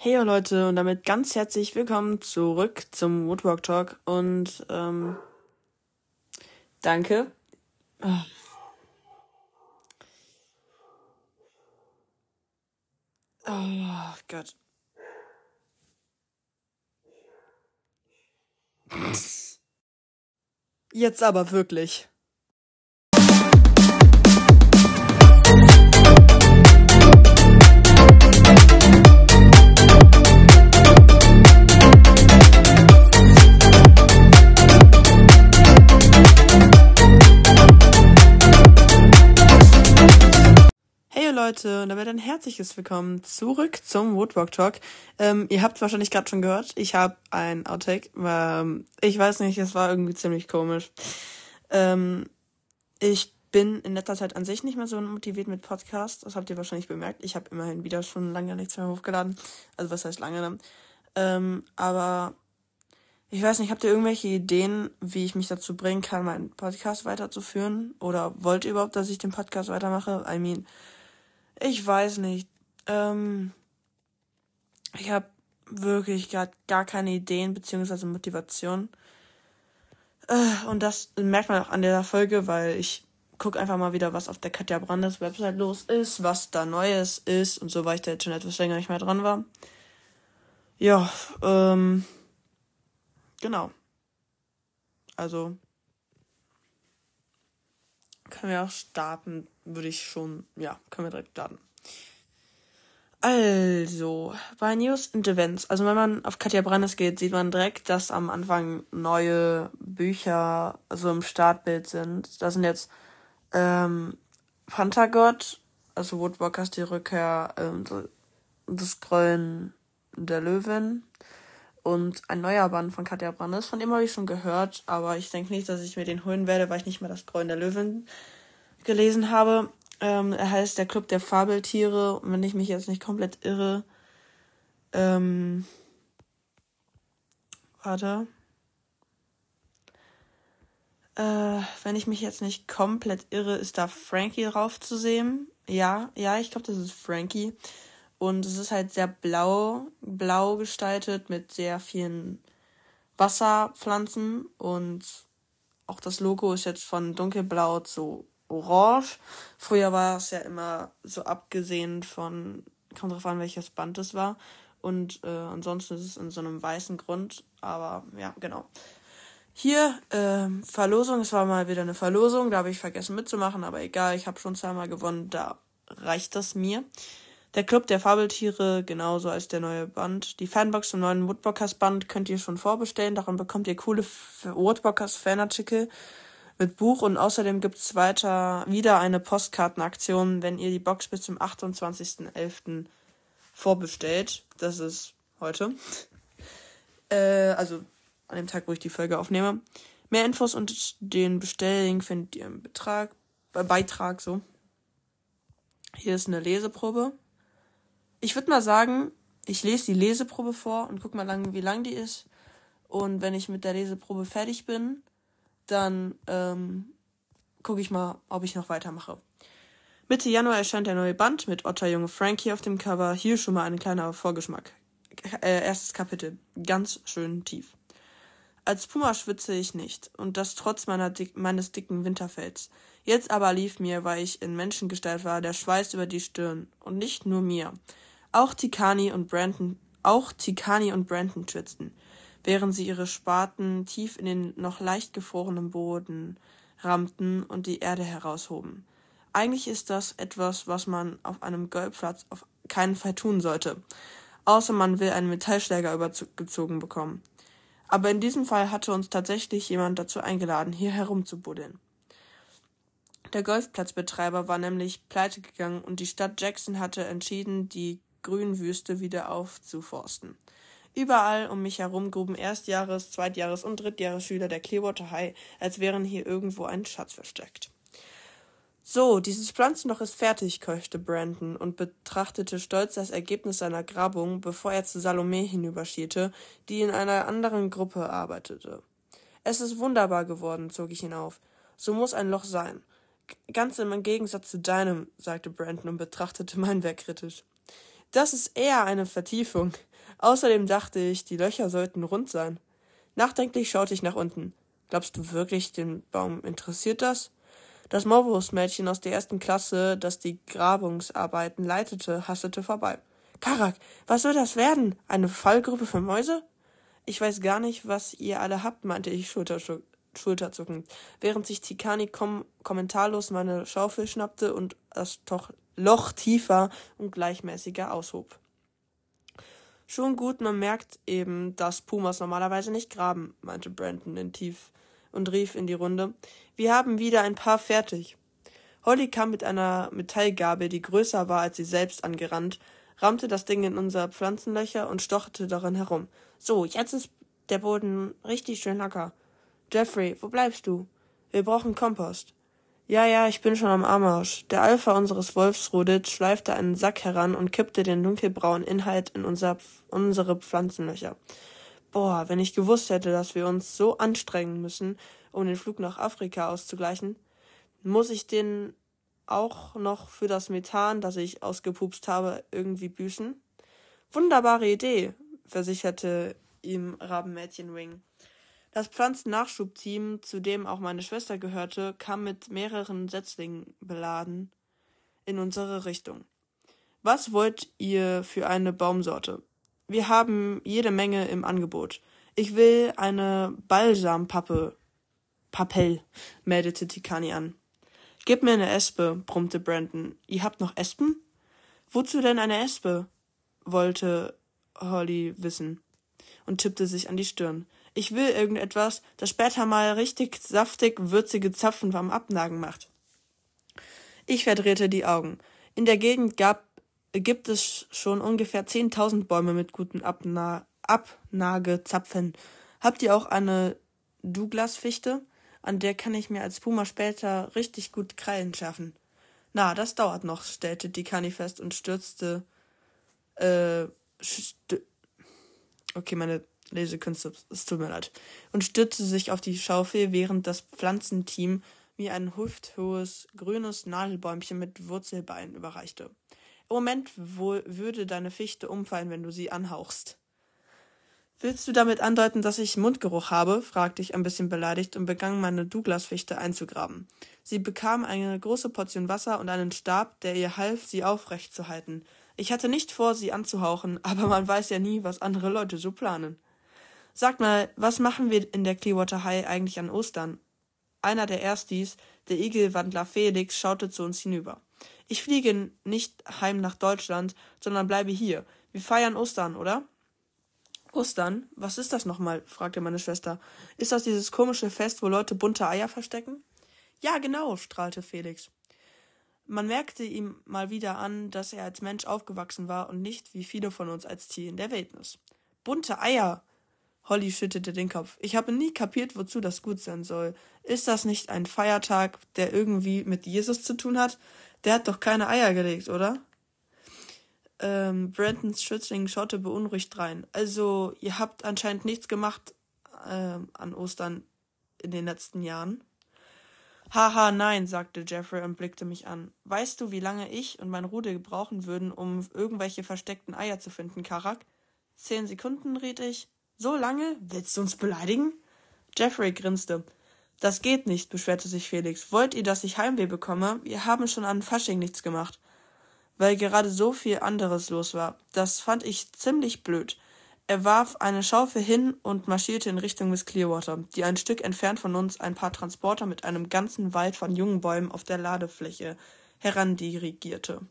Hey Leute und damit ganz herzlich willkommen zurück zum Woodwalk Talk und ähm, danke. Oh. oh Gott. Jetzt aber wirklich. Leute und damit ein herzliches Willkommen zurück zum Woodwalk Talk. Ähm, ihr habt wahrscheinlich gerade schon gehört, ich habe ein Outtake. Ähm, ich weiß nicht, es war irgendwie ziemlich komisch. Ähm, ich bin in letzter Zeit an sich nicht mehr so motiviert mit Podcasts. Das habt ihr wahrscheinlich bemerkt. Ich habe immerhin wieder schon lange nichts mehr hochgeladen. Also was heißt lange? Ne? Ähm, aber ich weiß nicht, habt ihr irgendwelche Ideen, wie ich mich dazu bringen kann, meinen Podcast weiterzuführen? Oder wollt ihr überhaupt, dass ich den Podcast weitermache? I mean, ich weiß nicht. Ähm, ich habe wirklich gar, gar keine Ideen beziehungsweise Motivation. Äh, und das merkt man auch an der Folge, weil ich gucke einfach mal wieder, was auf der Katja Brandes Website los ist, was da Neues ist und so, weil ich da jetzt schon etwas länger nicht mehr dran war. Ja, ähm, genau. Also, können wir auch starten, würde ich schon, ja, können wir direkt starten. Also, bei News and Events, also wenn man auf Katja Brandes geht, sieht man direkt, dass am Anfang neue Bücher so im Startbild sind. Da sind jetzt ähm, Panthergott, also Woodwalkers die Rückkehr ähm, des Grollen der Löwen und ein neuer Band von Katja Brandes, von dem habe ich schon gehört, aber ich denke nicht, dass ich mir den holen werde, weil ich nicht mehr das Grollen der Löwen gelesen habe. Ähm, er heißt Der Club der Fabeltiere. Und wenn ich mich jetzt nicht komplett irre, ähm, warte. Äh, wenn ich mich jetzt nicht komplett irre, ist da Frankie drauf zu sehen. Ja, ja, ich glaube, das ist Frankie. Und es ist halt sehr blau, blau gestaltet mit sehr vielen Wasserpflanzen und auch das Logo ist jetzt von dunkelblau zu orange. Früher war es ja immer so abgesehen von, kommt drauf an, welches Band es war. Und äh, ansonsten ist es in so einem weißen Grund. Aber ja, genau. Hier, äh, Verlosung, es war mal wieder eine Verlosung, da habe ich vergessen mitzumachen, aber egal, ich habe schon zweimal gewonnen, da reicht das mir. Der Club der Fabeltiere, genauso als der neue Band. Die Fanbox zum neuen Woodbockers Band könnt ihr schon vorbestellen, daran bekommt ihr coole Woodbockers Fanartikel mit Buch und außerdem gibt's weiter wieder eine Postkartenaktion, wenn ihr die Box bis zum 28.11. vorbestellt. Das ist heute. Äh, also an dem Tag, wo ich die Folge aufnehme. Mehr Infos und den Bestelllink findet ihr im Betrag, äh, Beitrag so. Hier ist eine Leseprobe. Ich würde mal sagen, ich lese die Leseprobe vor und guck mal lang, wie lang die ist. Und wenn ich mit der Leseprobe fertig bin, dann ähm, gucke ich mal, ob ich noch weitermache. Mitte Januar erscheint der neue Band mit Otter Junge Frankie auf dem Cover. Hier schon mal ein kleiner Vorgeschmack. Äh, erstes Kapitel. Ganz schön tief. Als Puma schwitze ich nicht. Und das trotz dick meines dicken Winterfells. Jetzt aber lief mir, weil ich in Menschengestalt war, der Schweiß über die Stirn. Und nicht nur mir. Auch Tikani und Brandon, auch Tikani und Brandon schwitzten während sie ihre Spaten tief in den noch leicht gefrorenen Boden rammten und die Erde heraushoben. Eigentlich ist das etwas, was man auf einem Golfplatz auf keinen Fall tun sollte, außer man will einen Metallschläger übergezogen bekommen. Aber in diesem Fall hatte uns tatsächlich jemand dazu eingeladen, hier herumzubuddeln. Der Golfplatzbetreiber war nämlich pleite gegangen und die Stadt Jackson hatte entschieden, die Grünwüste wieder aufzuforsten. Überall um mich herum gruben Erstjahres-, Zweitjahres- und Drittjahresschüler der Clearwater High, als wären hier irgendwo ein Schatz versteckt. So, dieses Pflanzenloch ist fertig, keuchte Brandon und betrachtete stolz das Ergebnis seiner Grabung, bevor er zu Salome hinüberschierte, die in einer anderen Gruppe arbeitete. Es ist wunderbar geworden, zog ich ihn auf. So muss ein Loch sein. Ganz im Gegensatz zu deinem, sagte Brandon und betrachtete mein Werk kritisch. Das ist eher eine Vertiefung. Außerdem dachte ich, die Löcher sollten rund sein. Nachdenklich schaute ich nach unten. Glaubst du wirklich, den Baum interessiert das? Das Morbus-Mädchen aus der ersten Klasse, das die Grabungsarbeiten leitete, hastete vorbei. Karak, was soll das werden? Eine Fallgruppe für Mäuse? Ich weiß gar nicht, was ihr alle habt, meinte ich schulterzuckend, während sich Tikani kom kommentarlos meine Schaufel schnappte und das Toch Loch tiefer und gleichmäßiger aushob. Schon gut, man merkt eben, dass Pumas normalerweise nicht graben, meinte Brandon in tief und rief in die Runde. Wir haben wieder ein paar fertig. Holly kam mit einer Metallgabel, die größer war als sie selbst, angerannt, rammte das Ding in unser Pflanzenlöcher und stocherte darin herum. So, jetzt ist der Boden richtig schön locker. Jeffrey, wo bleibst du? Wir brauchen Kompost. Ja, ja, ich bin schon am Armarsch. Der Alpha unseres Wolfsrudels schleifte einen Sack heran und kippte den dunkelbraunen Inhalt in unser, unsere Pflanzenlöcher. Boah, wenn ich gewusst hätte, dass wir uns so anstrengen müssen, um den Flug nach Afrika auszugleichen, muss ich den auch noch für das Methan, das ich ausgepupst habe, irgendwie büßen? Wunderbare Idee, versicherte ihm Rabenmädchen Wing. Das Pflanzennachschubteam, zu dem auch meine Schwester gehörte, kam mit mehreren Setzlingen beladen in unsere Richtung. Was wollt ihr für eine Baumsorte? Wir haben jede Menge im Angebot. Ich will eine Balsampappe. Papell, meldete Tikani an. Gib mir eine Espe, brummte Brandon. Ihr habt noch Espen? Wozu denn eine Espe? wollte Holly wissen und tippte sich an die Stirn. Ich will irgendetwas, das später mal richtig saftig würzige Zapfen beim Abnagen macht. Ich verdrehte die Augen. In der Gegend gab, gibt es schon ungefähr 10.000 Bäume mit guten Abna Abnagezapfen. Habt ihr auch eine Douglas-Fichte? An der kann ich mir als Puma später richtig gut Krallen schärfen. Na, das dauert noch, stellte die Kani fest und stürzte. Äh, stü okay, meine Lesekünste, es tut mir leid, und stützte sich auf die Schaufel, während das Pflanzenteam mir ein hüfthohes, grünes Nadelbäumchen mit Wurzelbein überreichte. Im Moment wohl würde deine Fichte umfallen, wenn du sie anhauchst. Willst du damit andeuten, dass ich Mundgeruch habe? fragte ich ein bisschen beleidigt und begann meine Douglas-Fichte einzugraben. Sie bekam eine große Portion Wasser und einen Stab, der ihr half, sie aufrecht zu halten. Ich hatte nicht vor, sie anzuhauchen, aber man weiß ja nie, was andere Leute so planen. Sag mal, was machen wir in der Clearwater High eigentlich an Ostern? Einer der Erstis, der Igelwandler Felix, schaute zu uns hinüber. Ich fliege nicht heim nach Deutschland, sondern bleibe hier. Wir feiern Ostern, oder? Ostern? Was ist das nochmal? fragte meine Schwester. Ist das dieses komische Fest, wo Leute bunte Eier verstecken? Ja, genau, strahlte Felix. Man merkte ihm mal wieder an, dass er als Mensch aufgewachsen war und nicht wie viele von uns als Tier in der Wildnis. Bunte Eier, Holly schüttelte den Kopf. Ich habe nie kapiert, wozu das gut sein soll. Ist das nicht ein Feiertag, der irgendwie mit Jesus zu tun hat? Der hat doch keine Eier gelegt, oder? Ähm, Brandons Schützling schaute beunruhigt rein. Also, ihr habt anscheinend nichts gemacht ähm, an Ostern in den letzten Jahren. Haha, nein, sagte Jeffrey und blickte mich an. Weißt du, wie lange ich und mein Rudel gebrauchen würden, um irgendwelche versteckten Eier zu finden, Karak? Zehn Sekunden, riet ich. So lange? Willst du uns beleidigen? Jeffrey grinste. Das geht nicht, beschwerte sich Felix. Wollt ihr, dass ich Heimweh bekomme? Wir haben schon an Fasching nichts gemacht. Weil gerade so viel anderes los war. Das fand ich ziemlich blöd. Er warf eine Schaufel hin und marschierte in Richtung Miss Clearwater, die ein Stück entfernt von uns ein paar Transporter mit einem ganzen Wald von jungen Bäumen auf der Ladefläche herandirigierte.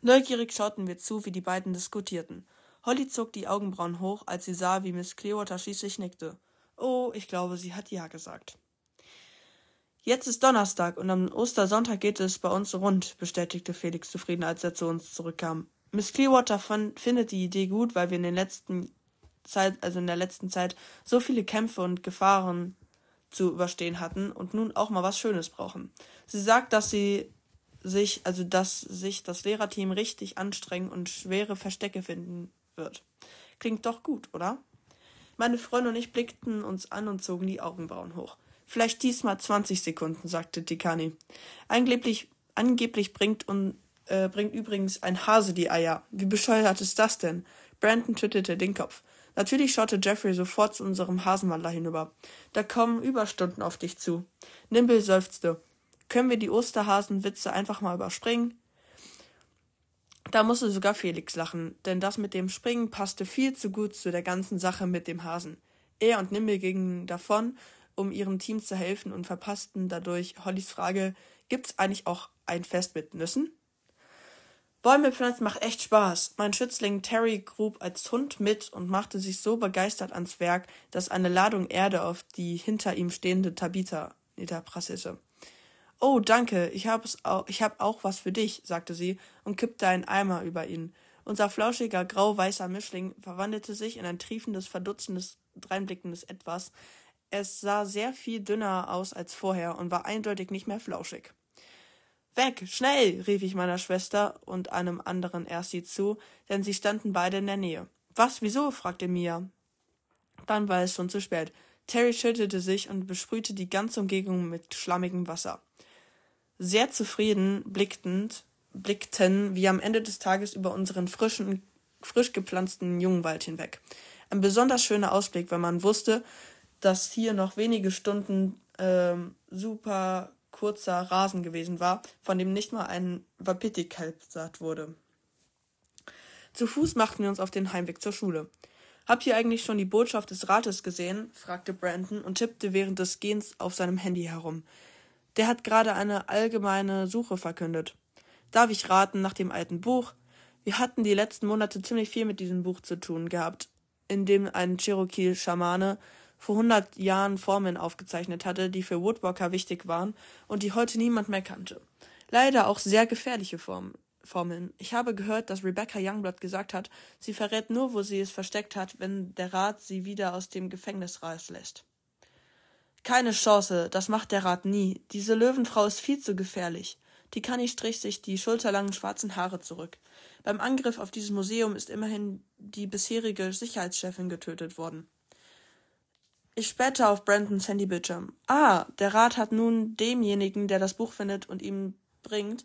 Neugierig schauten wir zu, wie die beiden diskutierten. Holly zog die Augenbrauen hoch, als sie sah, wie Miss Clearwater schließlich nickte. Oh, ich glaube, sie hat ja gesagt. Jetzt ist Donnerstag und am Ostersonntag geht es bei uns rund, bestätigte Felix zufrieden, als er zu uns zurückkam. Miss Clearwater fand, findet die Idee gut, weil wir in den letzten Zeit, also in der letzten Zeit, so viele Kämpfe und Gefahren zu überstehen hatten und nun auch mal was Schönes brauchen. Sie sagt, dass sie sich, also dass sich das Lehrerteam richtig anstrengen und schwere Verstecke finden wird. Klingt doch gut, oder? Meine Freunde und ich blickten uns an und zogen die Augenbrauen hoch. Vielleicht diesmal 20 Sekunden, sagte Tikani. Angeblich, angeblich bringt, un, äh, bringt übrigens ein Hase die Eier. Wie bescheuert ist das denn? Brandon schüttelte den Kopf. Natürlich schaute Jeffrey sofort zu unserem Hasenwandler hinüber. Da kommen Überstunden auf dich zu. Nimble seufzte. Können wir die Osterhasenwitze einfach mal überspringen? Da musste sogar Felix lachen, denn das mit dem Springen passte viel zu gut zu der ganzen Sache mit dem Hasen. Er und Nimble gingen davon, um ihrem Team zu helfen und verpassten dadurch Hollys Frage, gibt's eigentlich auch ein Fest mit Nüssen? Bäume pflanzen macht echt Spaß. Mein Schützling Terry grub als Hund mit und machte sich so begeistert ans Werk, dass eine Ladung Erde auf die hinter ihm stehende Tabitha niederprasselte. Oh, danke, ich habe auch, hab auch was für dich, sagte sie und kippte einen Eimer über ihn. Unser flauschiger grau-weißer Mischling verwandelte sich in ein triefendes, verdutzendes, dreinblickendes Etwas. Es sah sehr viel dünner aus als vorher und war eindeutig nicht mehr flauschig. Weg, schnell, rief ich meiner Schwester und einem anderen Ersti zu, denn sie standen beide in der Nähe. Was, wieso? fragte Mia. Dann war es schon zu spät. Terry schüttelte sich und besprühte die ganze Umgebung mit schlammigem Wasser. Sehr zufrieden blickend, blickten wir am Ende des Tages über unseren frischen, frisch gepflanzten Jungwald hinweg. Ein besonders schöner Ausblick, wenn man wusste, dass hier noch wenige Stunden äh, super kurzer Rasen gewesen war, von dem nicht mal ein Wapiti-Kalb saat wurde. Zu Fuß machten wir uns auf den Heimweg zur Schule. Habt ihr eigentlich schon die Botschaft des Rates gesehen? fragte Brandon und tippte während des Gehens auf seinem Handy herum. Der hat gerade eine allgemeine Suche verkündet. Darf ich raten nach dem alten Buch? Wir hatten die letzten Monate ziemlich viel mit diesem Buch zu tun gehabt, in dem ein Cherokee-Schamane vor hundert Jahren Formeln aufgezeichnet hatte, die für Woodwalker wichtig waren und die heute niemand mehr kannte. Leider auch sehr gefährliche Form Formeln. Ich habe gehört, dass Rebecca Youngblood gesagt hat, sie verrät nur, wo sie es versteckt hat, wenn der Rat sie wieder aus dem Gefängnis rauslässt. Keine Chance, das macht der Rat nie. Diese Löwenfrau ist viel zu gefährlich. Tikani strich sich die schulterlangen schwarzen Haare zurück. Beim Angriff auf dieses Museum ist immerhin die bisherige Sicherheitschefin getötet worden. Ich spähte auf Brandons Handybildschirm. Ah, der Rat hat nun demjenigen, der das Buch findet und ihm bringt,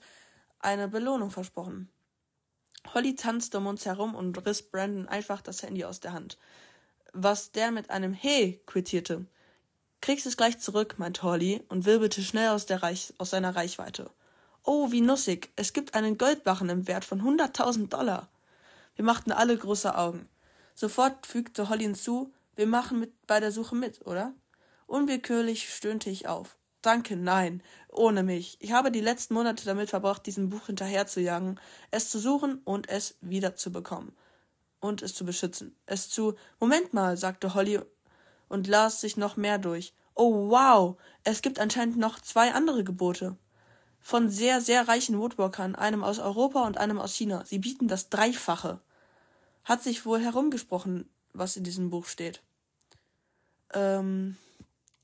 eine Belohnung versprochen. Holly tanzte um uns herum und riss Brandon einfach das Handy aus der Hand. Was der mit einem Hey quittierte. Kriegst es gleich zurück, meinte Holly und wirbelte schnell aus, Reich, aus seiner Reichweite. Oh, wie nussig. Es gibt einen Goldbarren im Wert von hunderttausend Dollar. Wir machten alle große Augen. Sofort fügte Holly hinzu, wir machen mit bei der Suche mit, oder? Unwillkürlich stöhnte ich auf. Danke, nein, ohne mich. Ich habe die letzten Monate damit verbracht, diesem Buch hinterherzujagen, es zu suchen und es wiederzubekommen. Und es zu beschützen. Es zu. Moment mal, sagte Holly und las sich noch mehr durch. Oh wow, es gibt anscheinend noch zwei andere Gebote. Von sehr, sehr reichen Woodwalkern, einem aus Europa und einem aus China. Sie bieten das Dreifache. Hat sich wohl herumgesprochen, was in diesem Buch steht. Ähm,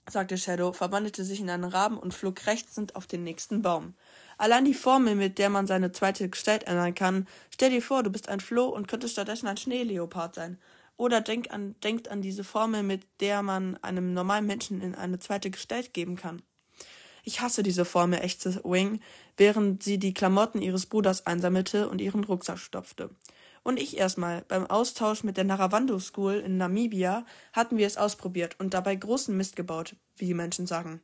sagte Shadow, verwandelte sich in einen Raben und flog rechtssend auf den nächsten Baum. Allein die Formel, mit der man seine zweite Gestalt ändern kann. Stell dir vor, du bist ein Floh und könntest stattdessen ein Schneeleopard sein. Oder denk an, denkt an diese Formel, mit der man einem normalen Menschen in eine zweite Gestalt geben kann. Ich hasse diese Formel, ächzte Wing, während sie die Klamotten ihres Bruders einsammelte und ihren Rucksack stopfte. Und ich erstmal. Beim Austausch mit der Naravando School in Namibia hatten wir es ausprobiert und dabei großen Mist gebaut, wie die Menschen sagen.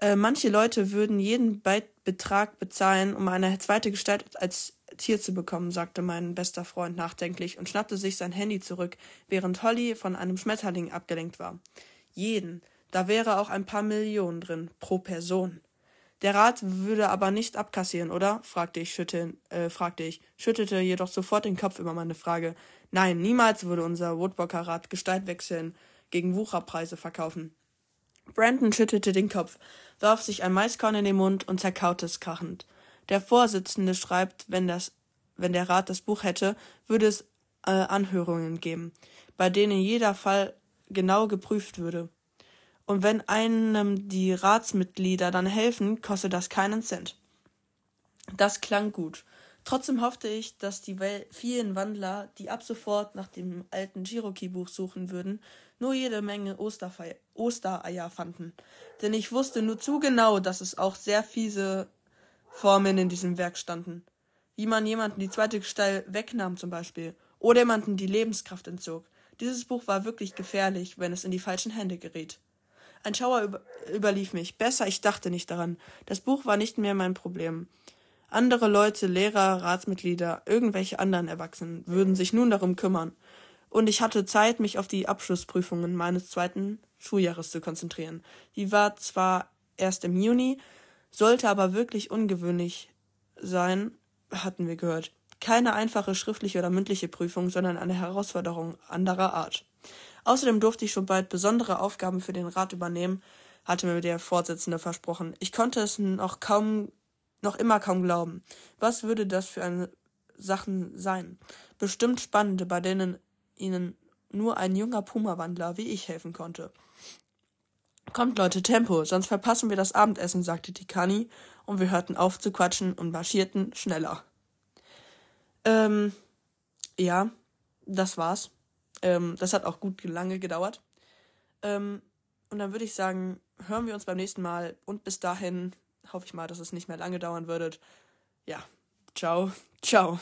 Äh, manche Leute würden jeden Betrag bezahlen, um eine zweite Gestalt als Tier zu bekommen, sagte mein bester Freund nachdenklich und schnappte sich sein Handy zurück, während Holly von einem Schmetterling abgelenkt war. Jeden. Da wäre auch ein paar Millionen drin, pro Person. Der Rat würde aber nicht abkassieren, oder? fragte ich, schütteln, äh, fragte ich, schüttelte jedoch sofort den Kopf über meine Frage. Nein, niemals würde unser Woodwalker-Rat Gestalt wechseln, gegen Wucherpreise verkaufen. Brandon schüttelte den Kopf, warf sich ein Maiskorn in den Mund und zerkaute es krachend. Der Vorsitzende schreibt, wenn, das, wenn der Rat das Buch hätte, würde es äh, Anhörungen geben, bei denen jeder Fall genau geprüft würde. Und wenn einem die Ratsmitglieder dann helfen, kostet das keinen Cent. Das klang gut. Trotzdem hoffte ich, dass die vielen Wandler, die ab sofort nach dem alten Cherokee-Buch suchen würden, nur jede Menge Osterfei Ostereier fanden. Denn ich wusste nur zu genau, dass es auch sehr fiese Formeln in diesem Werk standen. Wie man jemanden die zweite Gestalt wegnahm zum Beispiel. Oder jemanden die Lebenskraft entzog. Dieses Buch war wirklich gefährlich, wenn es in die falschen Hände geriet. Ein Schauer über überlief mich. Besser, ich dachte nicht daran. Das Buch war nicht mehr mein Problem. Andere Leute, Lehrer, Ratsmitglieder, irgendwelche anderen Erwachsenen würden sich nun darum kümmern. Und ich hatte Zeit, mich auf die Abschlussprüfungen meines zweiten Schuljahres zu konzentrieren. Die war zwar erst im Juni, sollte aber wirklich ungewöhnlich sein, hatten wir gehört. Keine einfache schriftliche oder mündliche Prüfung, sondern eine Herausforderung anderer Art. Außerdem durfte ich schon bald besondere Aufgaben für den Rat übernehmen, hatte mir der Vorsitzende versprochen. Ich konnte es noch kaum, noch immer kaum glauben. Was würde das für eine Sachen sein? Bestimmt spannende, bei denen ihnen nur ein junger Puma-Wandler wie ich helfen konnte. Kommt Leute, Tempo, sonst verpassen wir das Abendessen, sagte Tikani, und wir hörten auf zu quatschen und marschierten schneller. Ähm, ja, das war's. Ähm, das hat auch gut lange gedauert. Ähm, und dann würde ich sagen, hören wir uns beim nächsten Mal und bis dahin hoffe ich mal, dass es nicht mehr lange dauern würde. Ja, ciao, ciao.